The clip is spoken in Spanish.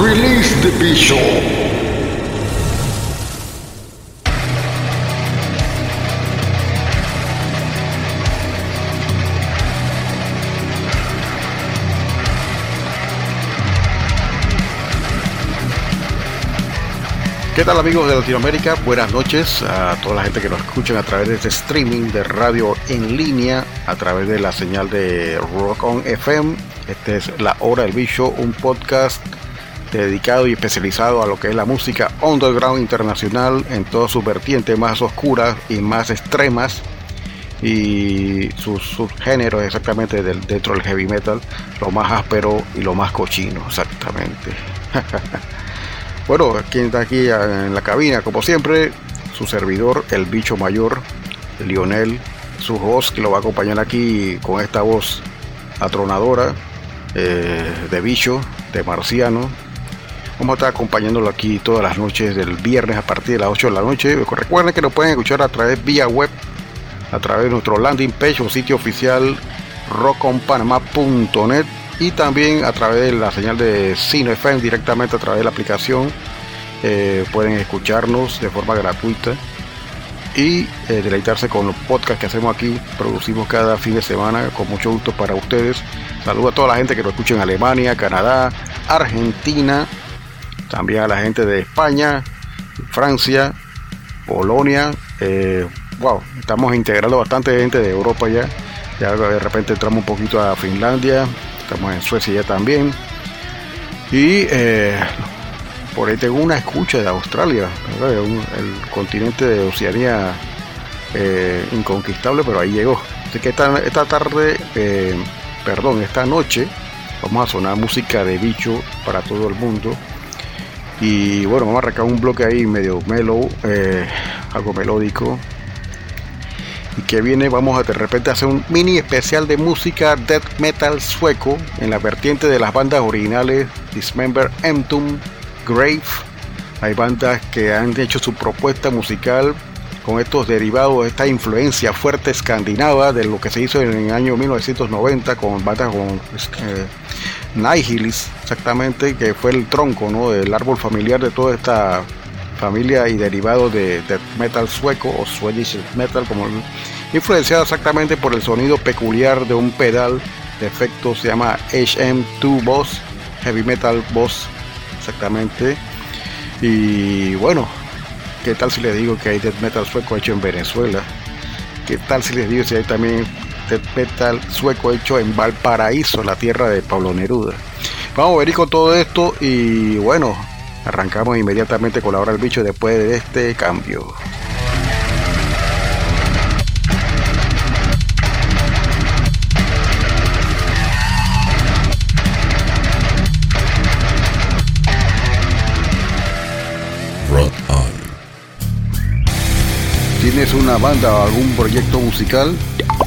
Release the Bishop. ¿Qué tal amigos de Latinoamérica? Buenas noches a toda la gente que nos escucha a través de este streaming de radio en línea, a través de la señal de Rock On FM. Este es La Hora del Bicho, un podcast dedicado y especializado a lo que es la música underground internacional en todas sus vertientes más oscuras y más extremas y sus subgéneros exactamente dentro del heavy metal, lo más áspero y lo más cochino exactamente. bueno, quien está aquí en la cabina, como siempre, su servidor, el bicho mayor, Lionel, su host que lo va a acompañar aquí con esta voz atronadora eh, de bicho, de marciano, Vamos a estar acompañándolo aquí todas las noches del viernes a partir de las 8 de la noche. Recuerden que lo pueden escuchar a través vía web, a través de nuestro landing page o sitio oficial rockonpanama.net y también a través de la señal de FM directamente a través de la aplicación. Eh, pueden escucharnos de forma gratuita y eh, deleitarse con los podcasts que hacemos aquí. Producimos cada fin de semana con mucho gusto para ustedes. Saludo a toda la gente que nos escucha en Alemania, Canadá, Argentina, también a la gente de España, Francia, Polonia. Eh, wow, estamos integrando bastante gente de Europa ya. Ya de repente entramos un poquito a Finlandia, estamos en Suecia ya también. Y eh, por ahí tengo una escucha de Australia, el continente de Oceanía eh, inconquistable, pero ahí llegó. Así que esta, esta tarde, perdón, esta noche, vamos a sonar música de bicho para todo el mundo. Y bueno, vamos a arrancar un bloque ahí medio mellow, eh, algo melódico. Y que viene, vamos a de repente hacer un mini especial de música death metal sueco en la vertiente de las bandas originales Dismember, Entomb, Grave. Hay bandas que han hecho su propuesta musical con estos derivados, esta influencia fuerte escandinava de lo que se hizo en el año 1990 con bandas como eh, Nihilis, exactamente, que fue el tronco ¿no? del árbol familiar de toda esta familia y derivado de, metal sueco o Swedish metal, como influenciado exactamente por el sonido peculiar de un pedal de efecto, se llama HM2 Boss, Heavy Metal Boss, exactamente. Y bueno, ¿qué tal si les digo que hay death metal sueco hecho en Venezuela? ¿Qué tal si les digo si hay también metal sueco hecho en Valparaíso, la tierra de Pablo Neruda. Vamos a ver con todo esto y bueno, arrancamos inmediatamente con la hora del bicho después de este cambio. ¿Tienes una banda o algún proyecto musical?